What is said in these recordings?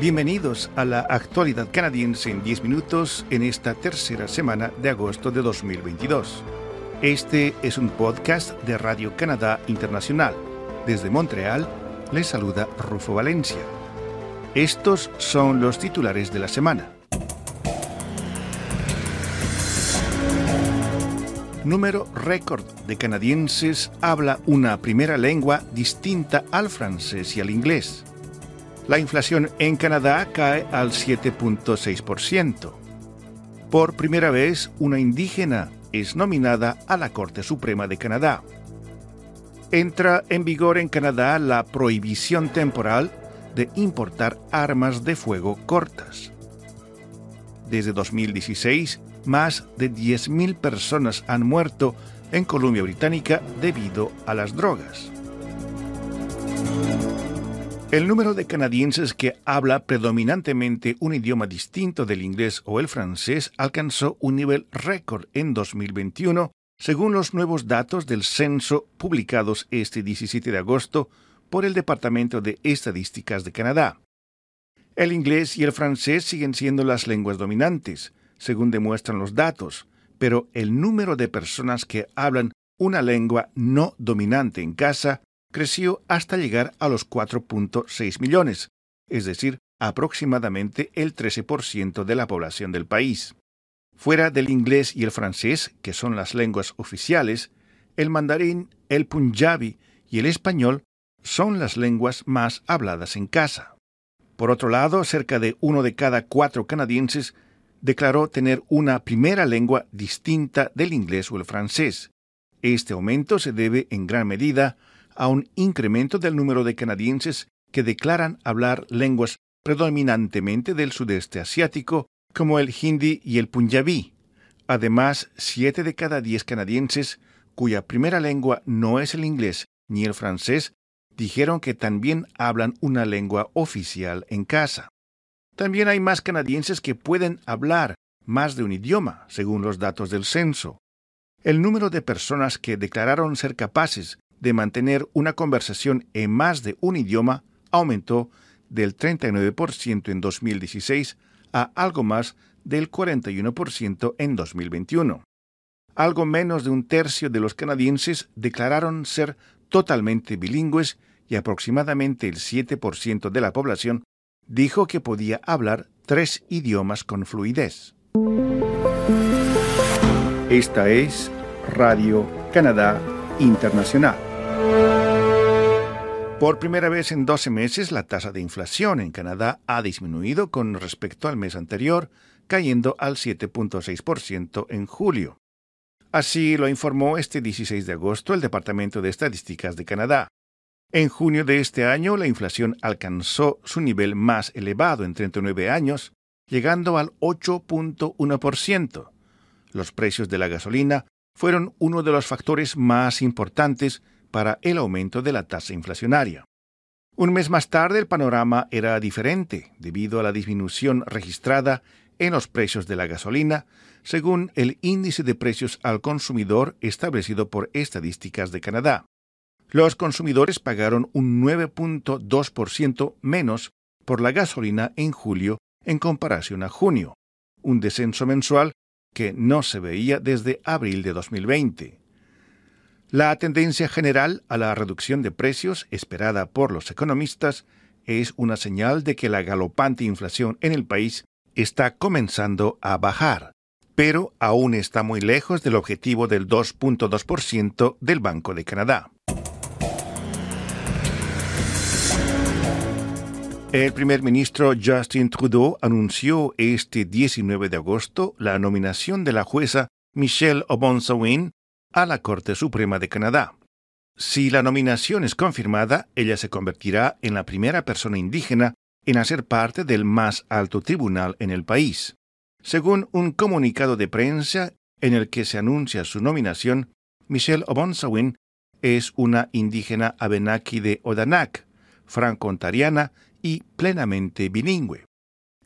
Bienvenidos a la actualidad canadiense en 10 minutos en esta tercera semana de agosto de 2022. Este es un podcast de Radio Canadá Internacional. Desde Montreal les saluda Rufo Valencia. Estos son los titulares de la semana. Número récord de canadienses habla una primera lengua distinta al francés y al inglés. La inflación en Canadá cae al 7.6%. Por primera vez, una indígena es nominada a la Corte Suprema de Canadá. Entra en vigor en Canadá la prohibición temporal de importar armas de fuego cortas. Desde 2016, más de 10.000 personas han muerto en Columbia Británica debido a las drogas. El número de canadienses que habla predominantemente un idioma distinto del inglés o el francés alcanzó un nivel récord en 2021, según los nuevos datos del censo publicados este 17 de agosto por el Departamento de Estadísticas de Canadá. El inglés y el francés siguen siendo las lenguas dominantes, según demuestran los datos, pero el número de personas que hablan una lengua no dominante en casa creció hasta llegar a los 4.6 millones, es decir, aproximadamente el 13% de la población del país. Fuera del inglés y el francés, que son las lenguas oficiales, el mandarín, el punjabi y el español son las lenguas más habladas en casa. Por otro lado, cerca de uno de cada cuatro canadienses declaró tener una primera lengua distinta del inglés o el francés. Este aumento se debe en gran medida a un incremento del número de canadienses que declaran hablar lenguas predominantemente del sudeste asiático, como el hindi y el punjabí. Además, siete de cada diez canadienses cuya primera lengua no es el inglés ni el francés dijeron que también hablan una lengua oficial en casa. También hay más canadienses que pueden hablar más de un idioma, según los datos del censo. El número de personas que declararon ser capaces de mantener una conversación en más de un idioma aumentó del 39% en 2016 a algo más del 41% en 2021. Algo menos de un tercio de los canadienses declararon ser totalmente bilingües y aproximadamente el 7% de la población dijo que podía hablar tres idiomas con fluidez. Esta es Radio Canadá Internacional. Por primera vez en 12 meses, la tasa de inflación en Canadá ha disminuido con respecto al mes anterior, cayendo al 7.6% en julio. Así lo informó este 16 de agosto el Departamento de Estadísticas de Canadá. En junio de este año, la inflación alcanzó su nivel más elevado en 39 años, llegando al 8.1%. Los precios de la gasolina fueron uno de los factores más importantes para el aumento de la tasa inflacionaria. Un mes más tarde el panorama era diferente debido a la disminución registrada en los precios de la gasolina, según el índice de precios al consumidor establecido por Estadísticas de Canadá. Los consumidores pagaron un 9.2% menos por la gasolina en julio en comparación a junio, un descenso mensual que no se veía desde abril de 2020. La tendencia general a la reducción de precios esperada por los economistas es una señal de que la galopante inflación en el país está comenzando a bajar, pero aún está muy lejos del objetivo del 2.2% del Banco de Canadá. El primer ministro Justin Trudeau anunció este 19 de agosto la nominación de la jueza Michelle Obonsawin a la Corte Suprema de Canadá. Si la nominación es confirmada, ella se convertirá en la primera persona indígena en hacer parte del más alto tribunal en el país. Según un comunicado de prensa en el que se anuncia su nominación, Michelle Obonsawin es una indígena abenaki de Odanak, franco-ontariana y plenamente bilingüe.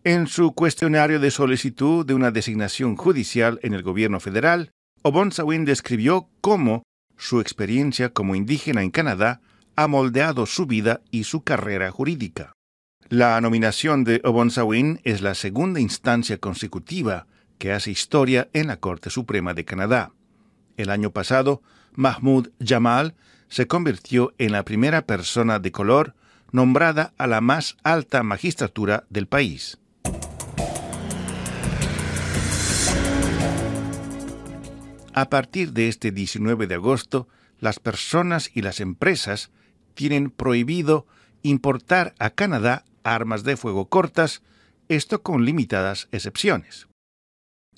En su cuestionario de solicitud de una designación judicial en el gobierno federal, Obonsawin describió cómo su experiencia como indígena en Canadá ha moldeado su vida y su carrera jurídica. La nominación de Obonsawin es la segunda instancia consecutiva que hace historia en la Corte Suprema de Canadá. El año pasado, Mahmoud Jamal se convirtió en la primera persona de color nombrada a la más alta magistratura del país. A partir de este 19 de agosto, las personas y las empresas tienen prohibido importar a Canadá armas de fuego cortas, esto con limitadas excepciones.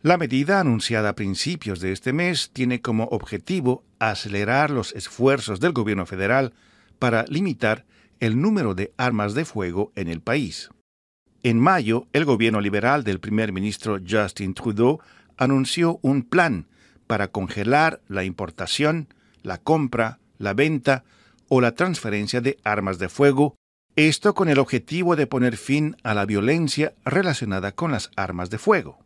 La medida anunciada a principios de este mes tiene como objetivo acelerar los esfuerzos del gobierno federal para limitar el número de armas de fuego en el país. En mayo, el gobierno liberal del primer ministro Justin Trudeau anunció un plan para congelar la importación, la compra, la venta o la transferencia de armas de fuego, esto con el objetivo de poner fin a la violencia relacionada con las armas de fuego.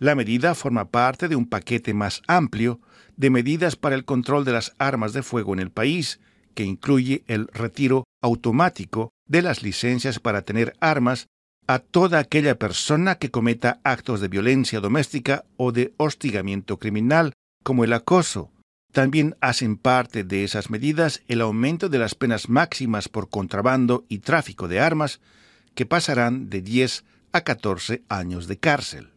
La medida forma parte de un paquete más amplio de medidas para el control de las armas de fuego en el país, que incluye el retiro automático de las licencias para tener armas a toda aquella persona que cometa actos de violencia doméstica o de hostigamiento criminal, como el acoso. También hacen parte de esas medidas el aumento de las penas máximas por contrabando y tráfico de armas, que pasarán de 10 a 14 años de cárcel.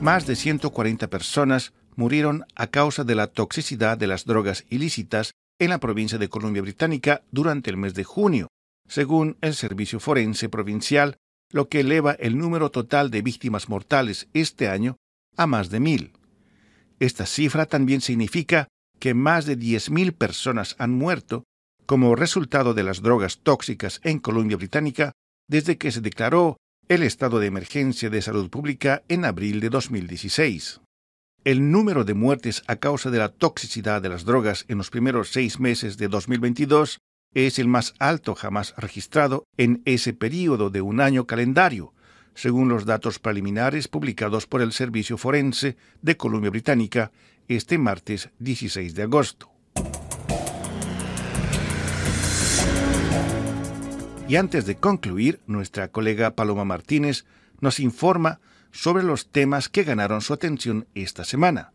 Más de 140 personas murieron a causa de la toxicidad de las drogas ilícitas en la provincia de Columbia Británica durante el mes de junio, según el Servicio Forense Provincial lo que eleva el número total de víctimas mortales este año a más de mil. Esta cifra también significa que más de 10.000 personas han muerto como resultado de las drogas tóxicas en Columbia Británica desde que se declaró el estado de emergencia de salud pública en abril de 2016. El número de muertes a causa de la toxicidad de las drogas en los primeros seis meses de 2022 es el más alto jamás registrado en ese período de un año calendario, según los datos preliminares publicados por el Servicio Forense de Columbia Británica este martes 16 de agosto. Y antes de concluir, nuestra colega Paloma Martínez nos informa sobre los temas que ganaron su atención esta semana.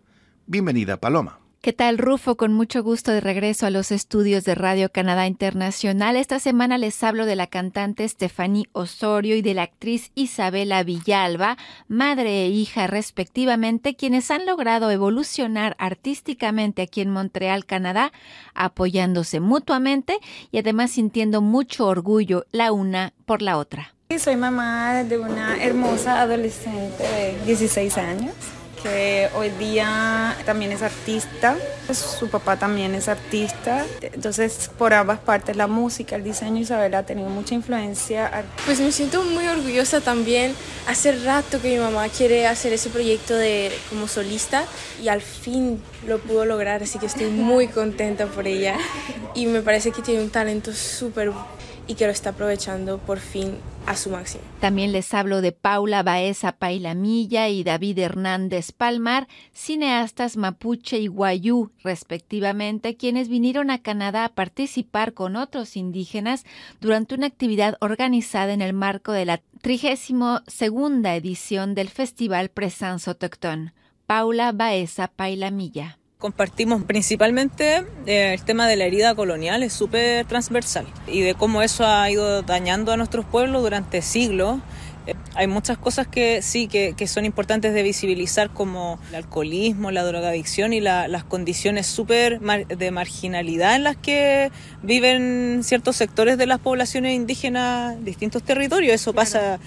Bienvenida, Paloma. ¿Qué tal, Rufo? Con mucho gusto de regreso a los estudios de Radio Canadá Internacional. Esta semana les hablo de la cantante Stephanie Osorio y de la actriz Isabela Villalba, madre e hija respectivamente, quienes han logrado evolucionar artísticamente aquí en Montreal, Canadá, apoyándose mutuamente y además sintiendo mucho orgullo la una por la otra. Soy mamá de una hermosa adolescente de 16 años que hoy día también es artista, su papá también es artista, entonces por ambas partes, la música, el diseño, Isabel ha tenido mucha influencia. Pues me siento muy orgullosa también, hace rato que mi mamá quiere hacer ese proyecto de como solista y al fin lo pudo lograr, así que estoy muy contenta por ella y me parece que tiene un talento súper y que lo está aprovechando por fin a su máximo. También les hablo de Paula Baeza Pailamilla y David Hernández Palmar, cineastas mapuche y guayú, respectivamente, quienes vinieron a Canadá a participar con otros indígenas durante una actividad organizada en el marco de la 32 edición del Festival Presence Autochtone. Paula Baeza Pailamilla. Compartimos principalmente eh, el tema de la herida colonial, es súper transversal y de cómo eso ha ido dañando a nuestros pueblos durante siglos. Eh, hay muchas cosas que sí, que, son importantes de visibilizar como el alcoholismo, la drogadicción y las condiciones súper de marginalidad en las que viven ciertos sectores de las poblaciones indígenas en distintos territorios. Eso pasa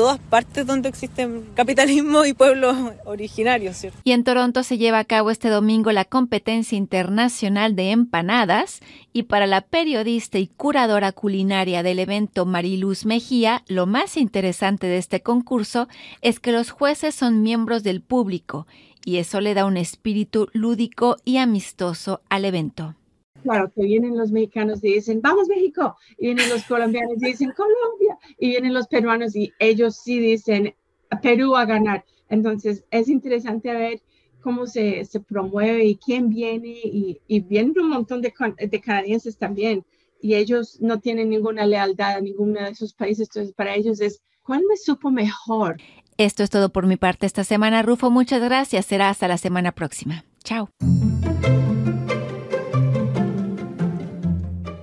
todas partes donde existen capitalismo y pueblos originarios. Y en Toronto se lleva a cabo este domingo la competencia internacional de empanadas y para la periodista y curadora culinaria del evento Mariluz Mejía, lo más interesante de este concurso es que los jueces son miembros del público y eso le da un espíritu lúdico y amistoso al evento. Claro, que vienen los mexicanos y dicen, vamos México, y vienen los colombianos y dicen, Colombia, y vienen los peruanos y ellos sí dicen, Perú a ganar. Entonces, es interesante ver cómo se, se promueve y quién viene y, vienen un montón de canadienses también y ellos no tienen ninguna lealtad a ninguno de esos países, entonces para ellos es, ¿cuál me supo mejor? Esto es todo por mi parte esta semana, Rufo. Muchas gracias. Será hasta la semana próxima. Chao.